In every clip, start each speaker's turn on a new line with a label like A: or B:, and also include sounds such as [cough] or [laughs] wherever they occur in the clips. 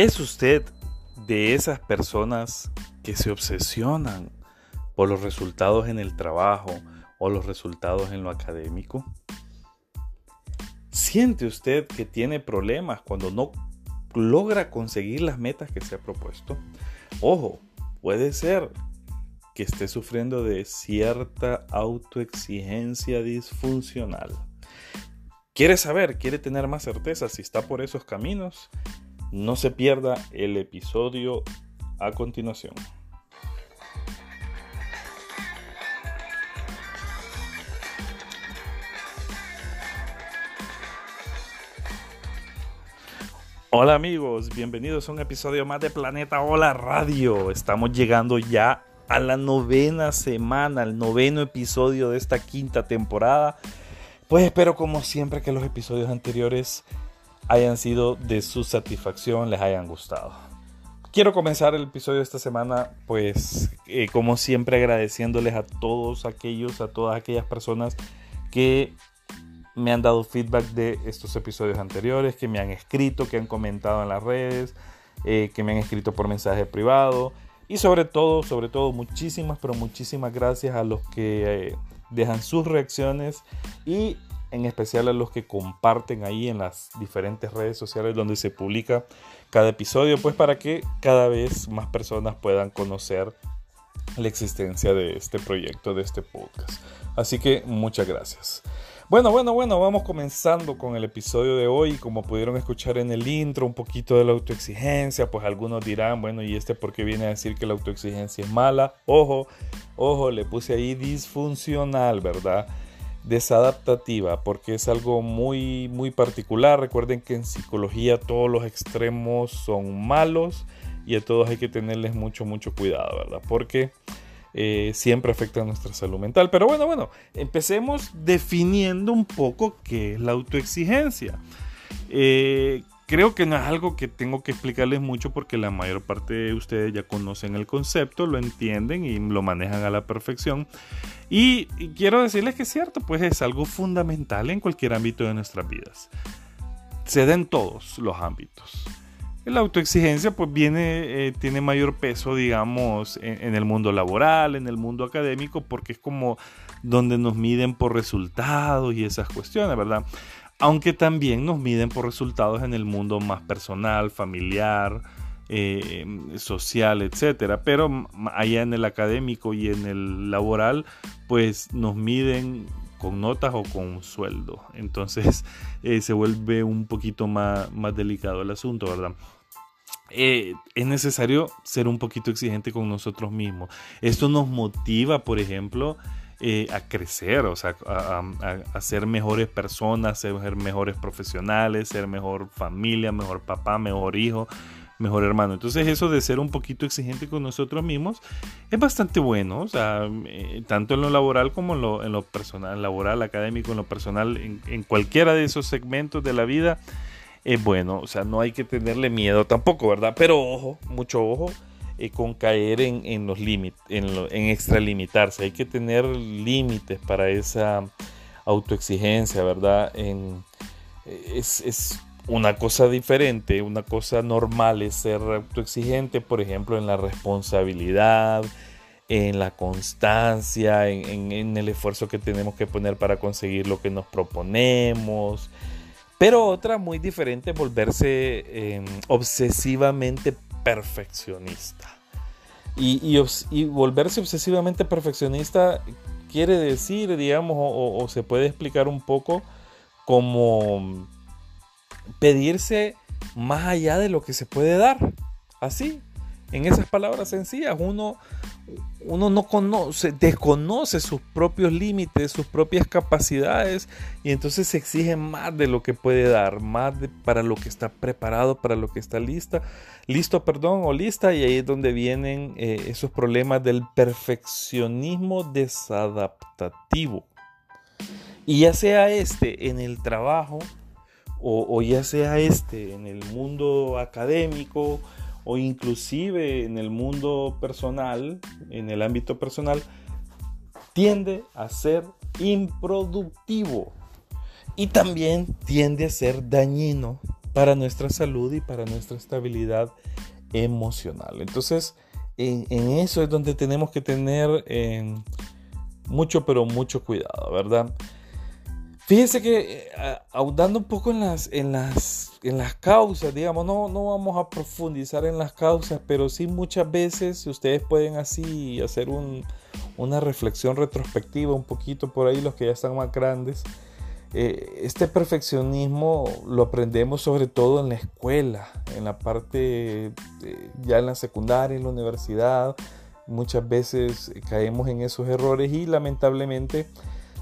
A: ¿Es usted de esas personas que se obsesionan por los resultados en el trabajo o los resultados en lo académico? ¿Siente usted que tiene problemas cuando no logra conseguir las metas que se ha propuesto? Ojo, puede ser que esté sufriendo de cierta autoexigencia disfuncional. ¿Quiere saber, quiere tener más certeza si está por esos caminos? No se pierda el episodio a continuación. Hola amigos, bienvenidos a un episodio más de Planeta Hola Radio. Estamos llegando ya a la novena semana, al noveno episodio de esta quinta temporada. Pues espero como siempre que los episodios anteriores hayan sido de su satisfacción, les hayan gustado. Quiero comenzar el episodio de esta semana, pues eh, como siempre agradeciéndoles a todos aquellos, a todas aquellas personas que me han dado feedback de estos episodios anteriores, que me han escrito, que han comentado en las redes, eh, que me han escrito por mensaje privado. Y sobre todo, sobre todo, muchísimas, pero muchísimas gracias a los que eh, dejan sus reacciones y en especial a los que comparten ahí en las diferentes redes sociales donde se publica cada episodio, pues para que cada vez más personas puedan conocer la existencia de este proyecto, de este podcast. Así que muchas gracias. Bueno, bueno, bueno, vamos comenzando con el episodio de hoy. Como pudieron escuchar en el intro, un poquito de la autoexigencia, pues algunos dirán, bueno, ¿y este por qué viene a decir que la autoexigencia es mala? Ojo, ojo, le puse ahí disfuncional, ¿verdad? Desadaptativa porque es algo muy muy particular. Recuerden que en psicología todos los extremos son malos y a todos hay que tenerles mucho mucho cuidado verdad porque eh, siempre afecta a nuestra salud mental. Pero bueno bueno empecemos definiendo un poco qué es la autoexigencia. Eh, Creo que no es algo que tengo que explicarles mucho porque la mayor parte de ustedes ya conocen el concepto, lo entienden y lo manejan a la perfección. Y, quiero decirles que es cierto, pues es algo fundamental en cualquier ámbito de nuestras vidas. Se da en todos los ámbitos. La autoexigencia pues viene, eh, tiene mayor peso, digamos, en, el mundo laboral, en el mundo académico, porque es como donde nos miden por resultados y esas cuestiones, ¿verdad? aunque también nos miden por resultados en el mundo más personal, familiar, eh, social, etcétera. Pero allá en el académico y en el laboral, pues nos miden con notas o con sueldo. Entonces [laughs] eh, se vuelve un poquito más, más delicado el asunto, ¿verdad? Eh, es necesario ser un poquito exigente con nosotros mismos. Esto nos motiva, por ejemplo, eh, a crecer, o sea, a, ser mejores personas, ser mejores profesionales, ser mejor familia, mejor papá, mejor hijo, mejor hermano. Entonces eso de ser un poquito exigente con nosotros mismos es bastante bueno, o sea, eh, tanto en lo laboral como en lo, en lo personal, laboral, académico, en lo personal, en, en cualquiera de esos segmentos de la vida. Es bueno, o sea, no hay que tenerle miedo tampoco, ¿verdad? Pero ojo, mucho ojo, eh, con caer en, los límites, en, en extralimitarse. Hay que tener límites para esa autoexigencia, ¿verdad? En, es, es, una cosa diferente, una cosa normal es ser autoexigente, por ejemplo, en la responsabilidad, en la constancia, en, el esfuerzo que tenemos que poner para conseguir lo que nos proponemos. Pero otra muy diferente, volverse eh, obsesivamente perfeccionista. Y, volverse obsesivamente perfeccionista quiere decir, digamos, o, se puede explicar un poco como pedirse más allá de lo que se puede dar. Así, en esas palabras sencillas, uno, uno no conoce, desconoce sus propios límites, sus propias capacidades y entonces se exige más de lo que puede dar, más para lo que está preparado, para lo que está lista, listo, perdón, o lista y ahí es donde vienen eh, esos problemas del perfeccionismo desadaptativo. Y ya sea este en el trabajo o, ya sea este en el mundo académico, o inclusive en el mundo personal, en el ámbito personal, tiende a ser improductivo y también tiende a ser dañino para nuestra salud y para nuestra estabilidad emocional. Entonces, en, eso es donde tenemos que tener eh, mucho, pero mucho cuidado, ¿verdad? Fíjese que eh, ahondando un poco en las, en las, en las causas, digamos, no, no vamos a profundizar en las causas, pero sí muchas veces ustedes pueden así hacer una reflexión retrospectiva un poquito por ahí, los que ya están más grandes. Eh, este perfeccionismo lo aprendemos sobre todo en la escuela, en la parte ya en la secundaria, en la universidad. Muchas veces caemos en esos errores y lamentablemente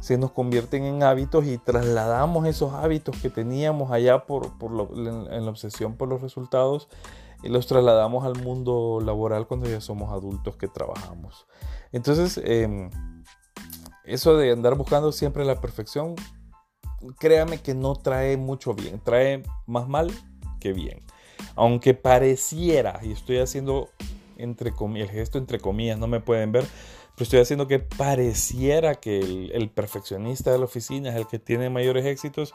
A: se nos convierten en hábitos y trasladamos esos hábitos que teníamos allá por, en, la obsesión por los resultados y los trasladamos al mundo laboral cuando ya somos adultos que trabajamos. Entonces, em, eso de andar buscando siempre la perfección, créame que no trae mucho bien, trae más mal que bien. Aunque pareciera, y estoy haciendo entre el gesto entre comillas, no me pueden ver, estoy haciendo que pareciera que el, perfeccionista de la oficina es el que tiene mayores éxitos.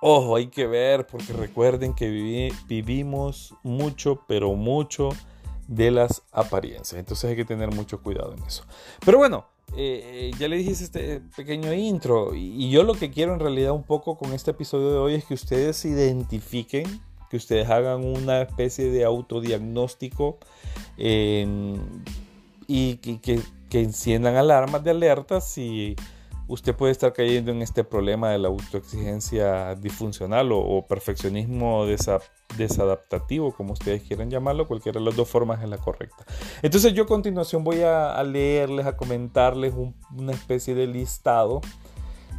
A: Ojo, hay que ver, porque recuerden que vivimos mucho, pero mucho de las apariencias. Entonces hay que tener mucho cuidado en eso. Pero bueno, eh, ya le dije este pequeño intro. Y, yo lo que quiero en realidad un poco con este episodio de hoy es que ustedes identifiquen, que ustedes hagan una especie de autodiagnóstico eh, y que, que enciendan alarmas de alerta si usted puede estar cayendo en este problema de la autoexigencia disfuncional o, perfeccionismo desadaptativo, como ustedes quieran llamarlo, cualquiera de las dos formas es la correcta. Entonces yo a continuación voy a, leerles, a comentarles una especie de listado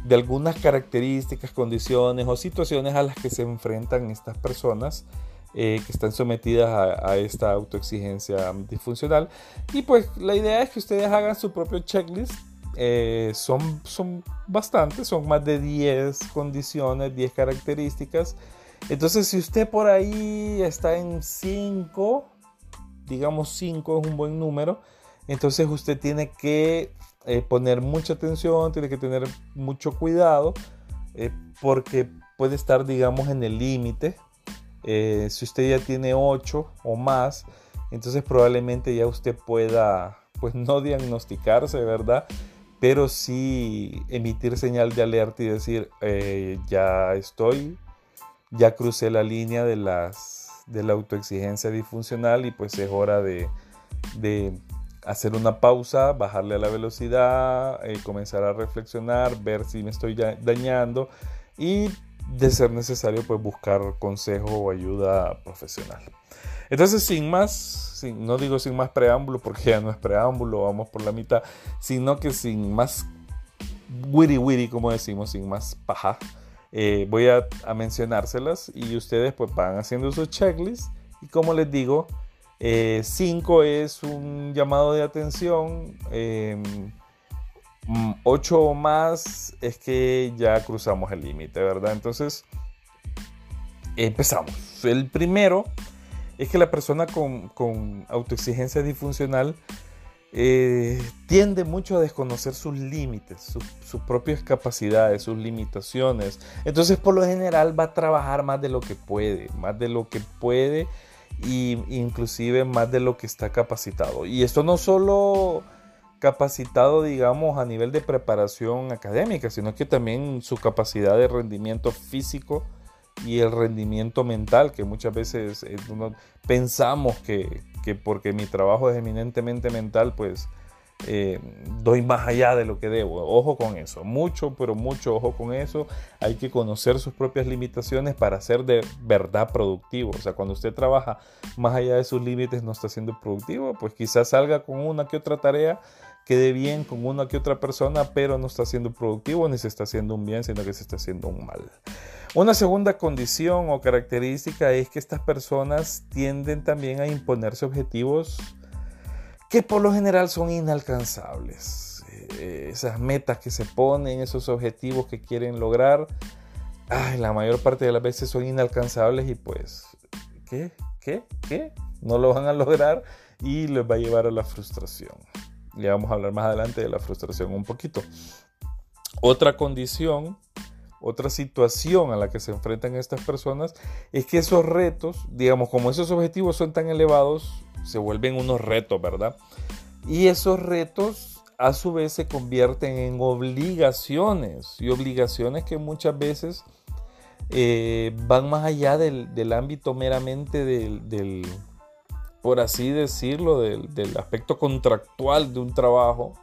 A: de algunas características, condiciones o situaciones a las que se enfrentan estas personas eh, que están sometidas a, esta autoexigencia disfuncional. Y pues la idea es que ustedes hagan su propio checklist. Eh, son, son bastantes, son más de 10 condiciones, 10 características. Entonces si usted por ahí está en 5, digamos 5 es un buen número, entonces usted tiene que eh, poner mucha atención, tiene que tener mucho cuidado, porque puede estar, digamos, en el límite eh, si usted ya tiene 8 o más, entonces probablemente ya usted pueda, pues no diagnosticarse, ¿verdad? Pero sí emitir señal de alerta y decir, eh, ya estoy, ya crucé la línea de, las, de la autoexigencia disfuncional y pues es hora de, hacer una pausa, bajarle a la velocidad, eh, comenzar a reflexionar, ver si me estoy dañando y de ser necesario pues buscar consejo o ayuda profesional. Entonces sin más, no digo sin más preámbulo porque ya no es preámbulo, vamos por la mitad, sino que sin más wiri wiri como decimos, sin más paja, eh, voy a, mencionárselas y ustedes pues van haciendo su checklist y como les digo, 5 eh, es un llamado de atención. Em, 8 mm, o más es que ya cruzamos el límite, ¿verdad? Entonces, empezamos. El primero es que la persona con, autoexigencia disfuncional eh, tiende mucho a desconocer sus límites, sus propias capacidades, sus limitaciones. Entonces, por lo general, va a trabajar más de lo que puede, más de lo que puede e inclusive más de lo que está capacitado. Y esto no solo capacitado, digamos, a nivel de preparación académica, sino que también su capacidad de rendimiento físico y el rendimiento mental, que muchas veces eh, pensamos que, que, porque mi trabajo es eminentemente mental, pues eh, doy más allá de lo que debo. Ojo con eso, mucho, pero mucho ojo con eso. Hay que conocer sus propias limitaciones para ser de verdad productivo. O sea, cuando usted trabaja más allá de sus límites, no está siendo productivo, pues quizás salga con una que otra tarea quede bien con una que otra persona, pero no está siendo productivo ni se está haciendo un bien, sino que se está haciendo un mal. Una segunda condición o característica es que estas personas tienden también a imponerse objetivos que por lo general son inalcanzables. Eh, esas metas que se ponen, esos objetivos que quieren lograr, la mayor parte de las veces son inalcanzables y pues, ¿qué? ¿Qué? ¿Qué? No lo van a [laughs] lograr y les va a llevar a la frustración. Ya vamos a hablar más adelante de la frustración un poquito. Otra condición otra situación a la que se enfrentan estas personas es que esos retos, digamos, como esos objetivos son tan elevados, se vuelven unos retos, ¿verdad? Y esos retos a su vez se convierten en obligaciones y obligaciones que muchas veces eh, van más allá del, ámbito meramente del, por así decirlo, del, aspecto contractual de un trabajo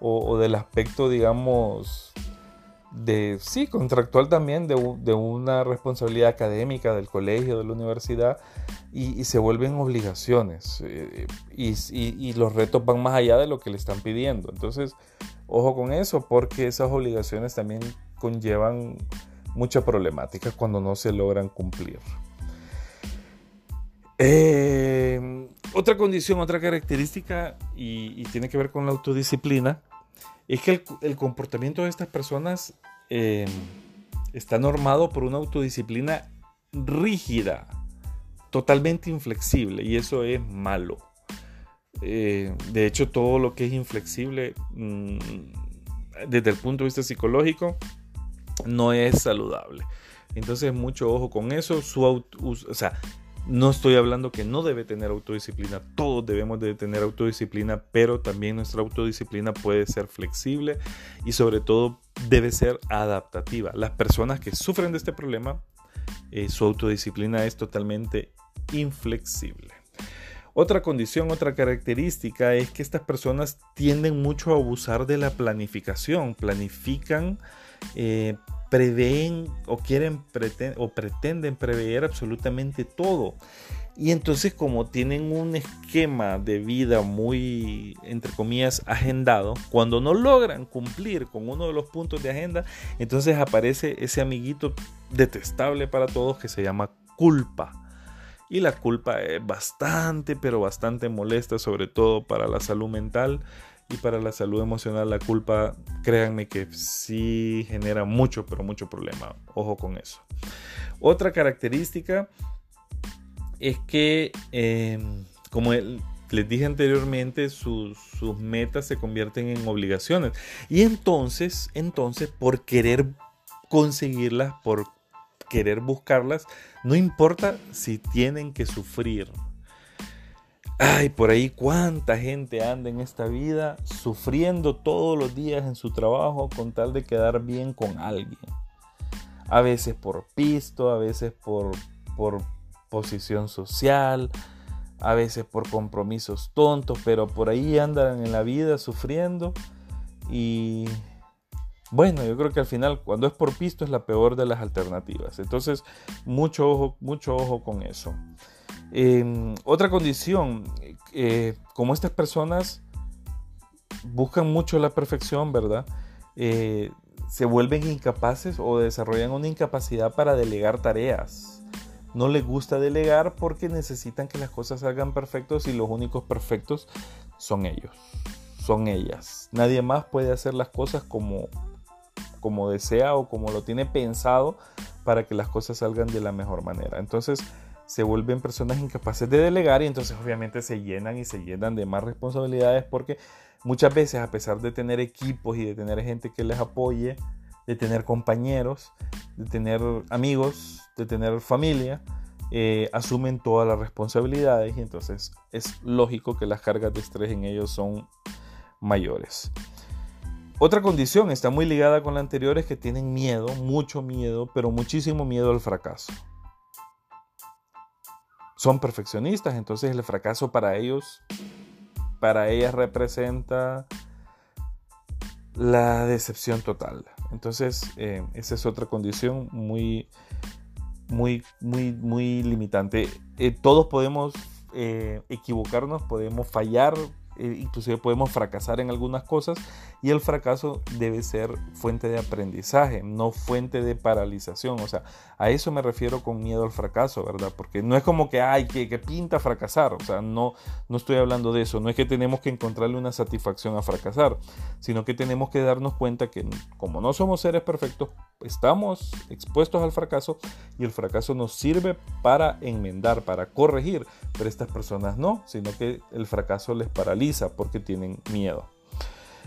A: o, del aspecto, digamos, de, sí, contractual también, de, una responsabilidad académica del colegio, de la universidad, y, se vuelven obligaciones. Eh, y, los retos van más allá de lo que le están pidiendo. Entonces, ojo con eso, porque esas obligaciones también conllevan mucha problemática cuando no se logran cumplir. Eh, otra condición, otra característica, y, tiene que ver con la autodisciplina, es que el, comportamiento de estas personas eh, está normado por una autodisciplina rígida, totalmente inflexible, y eso es malo. Eh, de hecho, todo lo que es inflexible, mm, desde el punto de vista psicológico, no es saludable. Entonces, mucho ojo con eso. O sea, no estoy hablando que no debe tener autodisciplina, todos debemos de tener autodisciplina, pero también nuestra autodisciplina puede ser flexible y sobre todo debe ser adaptativa. Las personas que sufren de este problema, eh, su autodisciplina es totalmente inflexible. Otra condición, otra característica es que estas personas tienden mucho a abusar de la planificación, planifican eh, prevén o quieren o pretenden prever absolutamente todo. Y entonces como tienen un esquema de vida muy, entre comillas, agendado, cuando no logran cumplir con uno de los puntos de agenda, entonces aparece ese amiguito detestable para todos que se llama culpa. Y la culpa es bastante, pero bastante molesta, sobre todo para la salud mental y para la salud emocional la culpa, créanme que sí genera mucho, pero mucho problema. Ojo con eso. Otra característica es que, em, como les dije anteriormente, sus, metas se convierten en obligaciones. Y entonces, entonces, por querer conseguirlas, por querer buscarlas, no importa si tienen que sufrir, Ay, por ahí cuánta gente anda en esta vida sufriendo todos los días en su trabajo con tal de quedar bien con alguien. A veces por pisto, a veces por, por posición social, a veces por compromisos tontos, pero por ahí andan en la vida sufriendo y bueno, yo creo que al final cuando es por pisto es la peor de las alternativas. Entonces, mucho ojo, mucho ojo con eso. Em, otra condición, eh, como estas personas buscan mucho la perfección, ¿verdad? Eh, se vuelven incapaces o desarrollan una incapacidad para delegar tareas. No les gusta delegar porque necesitan que las cosas salgan perfectos y los únicos perfectos son ellos, son ellas. Nadie más puede hacer las cosas como, como desea o como lo tiene pensado para que las cosas salgan de la mejor manera. Entonces, se vuelven personas incapaces de delegar y entonces obviamente se llenan y se llenan de más responsabilidades porque muchas veces a pesar de tener equipos y de tener gente que les apoye, de tener compañeros, de tener amigos, de tener familia, eh, asumen todas las responsabilidades y entonces es lógico que las cargas de estrés en ellos son mayores. Otra condición está muy ligada con la anterior es que tienen miedo, mucho miedo, pero muchísimo miedo al fracaso son perfeccionistas, entonces el fracaso para ellos, para ellas representa la decepción total. Entonces, eh, esa es otra condición muy, muy, muy, muy limitante. Eh, todos podemos eh, equivocarnos, podemos fallar, eh, inclusive podemos fracasar en algunas cosas y el fracaso debe ser fuente de aprendizaje, no fuente de paralización. O sea, a eso me refiero con miedo al fracaso, ¿verdad? Porque no es como que, ay, que, que pinta fracasar. O sea, no, no estoy hablando de eso. No es que tenemos que encontrarle una satisfacción a fracasar, sino que tenemos que darnos cuenta que como no somos seres perfectos, estamos expuestos al fracaso y el fracaso nos sirve para enmendar, para corregir. Pero estas personas no, sino que el fracaso les paraliza porque tienen miedo.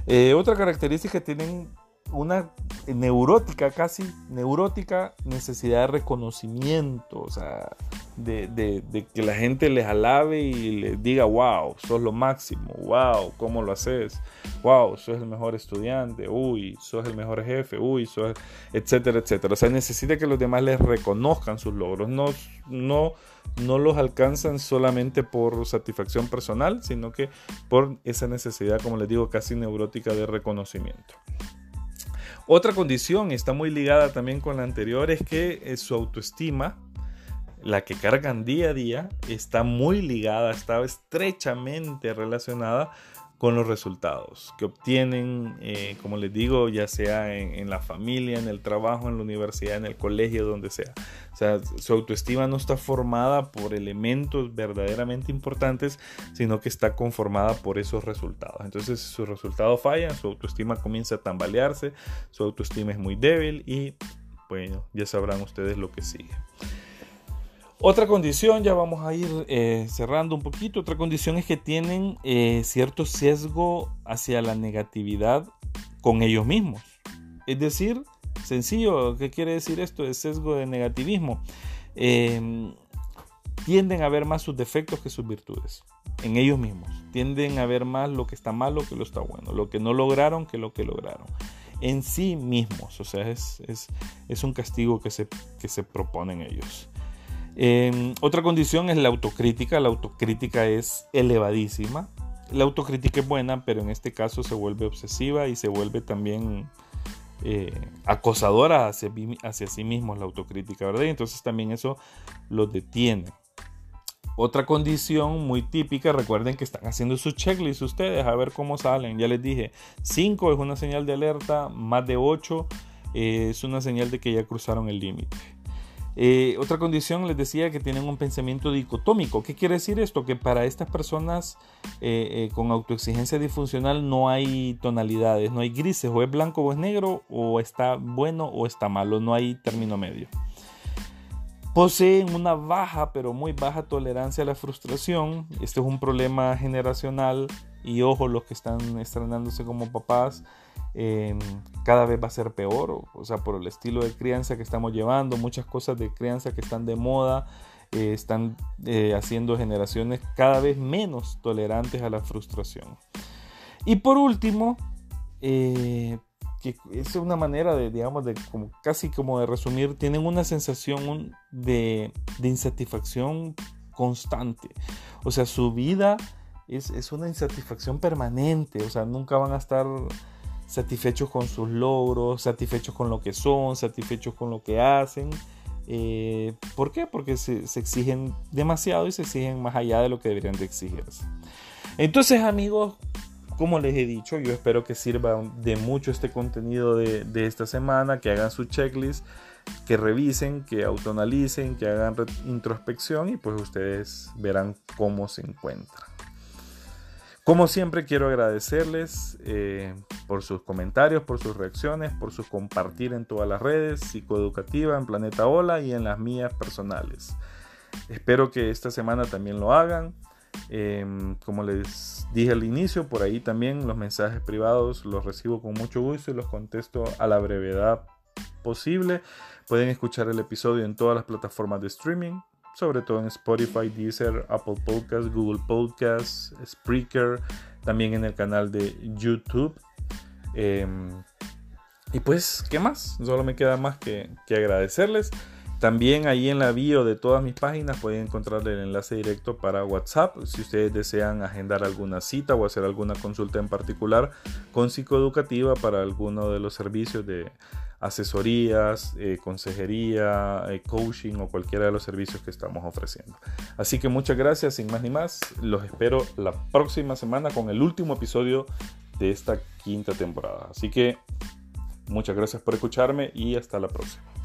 A: Eh, otra característica tienen una neurótica casi, neurótica necesidad de reconocimiento, o sea, de, que la gente les alabe y les diga, wow, sos lo máximo, wow, ¿cómo lo haces? Wow, sos el mejor estudiante, uy, sos el mejor jefe, uy, sos, etcétera, etcétera. O sea, necesita que los demás les reconozcan sus logros, no, no, no los alcanzan solamente por satisfacción personal, sino que por esa necesidad, como les digo, casi neurótica de reconocimiento. Otra condición está muy ligada también con la anterior es que eh, su autoestima, la que cargan día a día, está muy ligada, está estrechamente relacionada con los resultados que obtienen, eh, como les digo, ya sea en, la familia, en el trabajo, en la universidad, en el colegio, donde sea. O sea, su autoestima no está formada por elementos verdaderamente importantes, sino que está conformada por esos resultados. Entonces, si sus resultados fallan, su autoestima comienza a tambalearse, su autoestima es muy débil y, bueno, ya sabrán ustedes lo que sigue. Otra condición, ya vamos a ir eh, cerrando un poquito, otra condición es que tienen eh, cierto sesgo hacia la negatividad con ellos mismos. Es decir, sencillo, ¿qué quiere decir esto de sesgo de negativismo? Em, tienden a ver más sus defectos que sus virtudes en ellos mismos. Tienden a ver más lo que está malo que lo está bueno, lo que no lograron que lo que lograron. En sí mismos, o sea, es, un castigo que se proponen ellos. Em, otra condición es la autocrítica. La autocrítica es elevadísima. La autocrítica es buena, pero en este caso se vuelve obsesiva y se vuelve también eh, acosadora hacia, sí mismos la autocrítica, ¿verdad? Y entonces también eso los detiene. Otra condición muy típica, recuerden que están haciendo su checklist ustedes a ver cómo salen. Ya les dije, 5 es una señal de alerta, más de 8 eh, es una señal de que ya cruzaron el límite. Eh, otra condición les decía que tienen un pensamiento dicotómico. ¿Qué quiere decir esto? Que para estas personas eh, eh, con autoexigencia disfuncional no hay tonalidades, no hay grises, o es blanco o es negro, o está bueno o está malo, no hay término medio. Poseen una baja, pero muy baja tolerancia a la frustración. Este es un problema generacional y ojo, los que están estrenándose como papás, Em, cada vez va a ser peor, o, sea, por el estilo de crianza que estamos llevando, muchas cosas de crianza que están de moda, eh, están eh, haciendo generaciones cada vez menos tolerantes a la frustración. Y por último, eh, que es una manera de, digamos, de casi como de resumir, tienen una sensación de, de insatisfacción constante. O sea, su vida es, es, una insatisfacción permanente, o sea, nunca van a estar satisfechos con sus logros, satisfechos con lo que son, satisfechos con lo que hacen. Eh, ¿Por qué? Porque se, exigen demasiado y se exigen más allá de lo que deberían de exigirse. Entonces amigos, como les he dicho, yo espero que sirva de mucho este contenido de, de esta semana, que hagan su checklist, que revisen, que autoanalicen, que hagan introspección y pues ustedes verán cómo se encuentran. Como siempre quiero agradecerles eh, por sus comentarios, por sus reacciones, por su compartir en todas las redes, psicoeducativa, en Planeta Ola y en las mías personales. Espero que esta semana también lo hagan. Em, como les dije al inicio, por ahí también los mensajes privados los recibo con mucho gusto y los contesto a la brevedad posible. Pueden escuchar el episodio en todas las plataformas de streaming sobre todo en Spotify, Deezer, Apple Podcasts, Google Podcasts, Spreaker, también en el canal de YouTube. Em, y pues, ¿qué más? Solo me queda más que, que, agradecerles. También ahí en la bio de todas mis páginas pueden encontrar el enlace directo para WhatsApp si ustedes desean agendar alguna cita o hacer alguna consulta en particular con psicoeducativa para alguno de los servicios de asesorías, eh, consejería, eh, coaching o cualquiera de los servicios que estamos ofreciendo. Así que muchas gracias, sin más ni más. Los espero la próxima semana con el último episodio de esta quinta temporada. Así que muchas gracias por escucharme y hasta la próxima.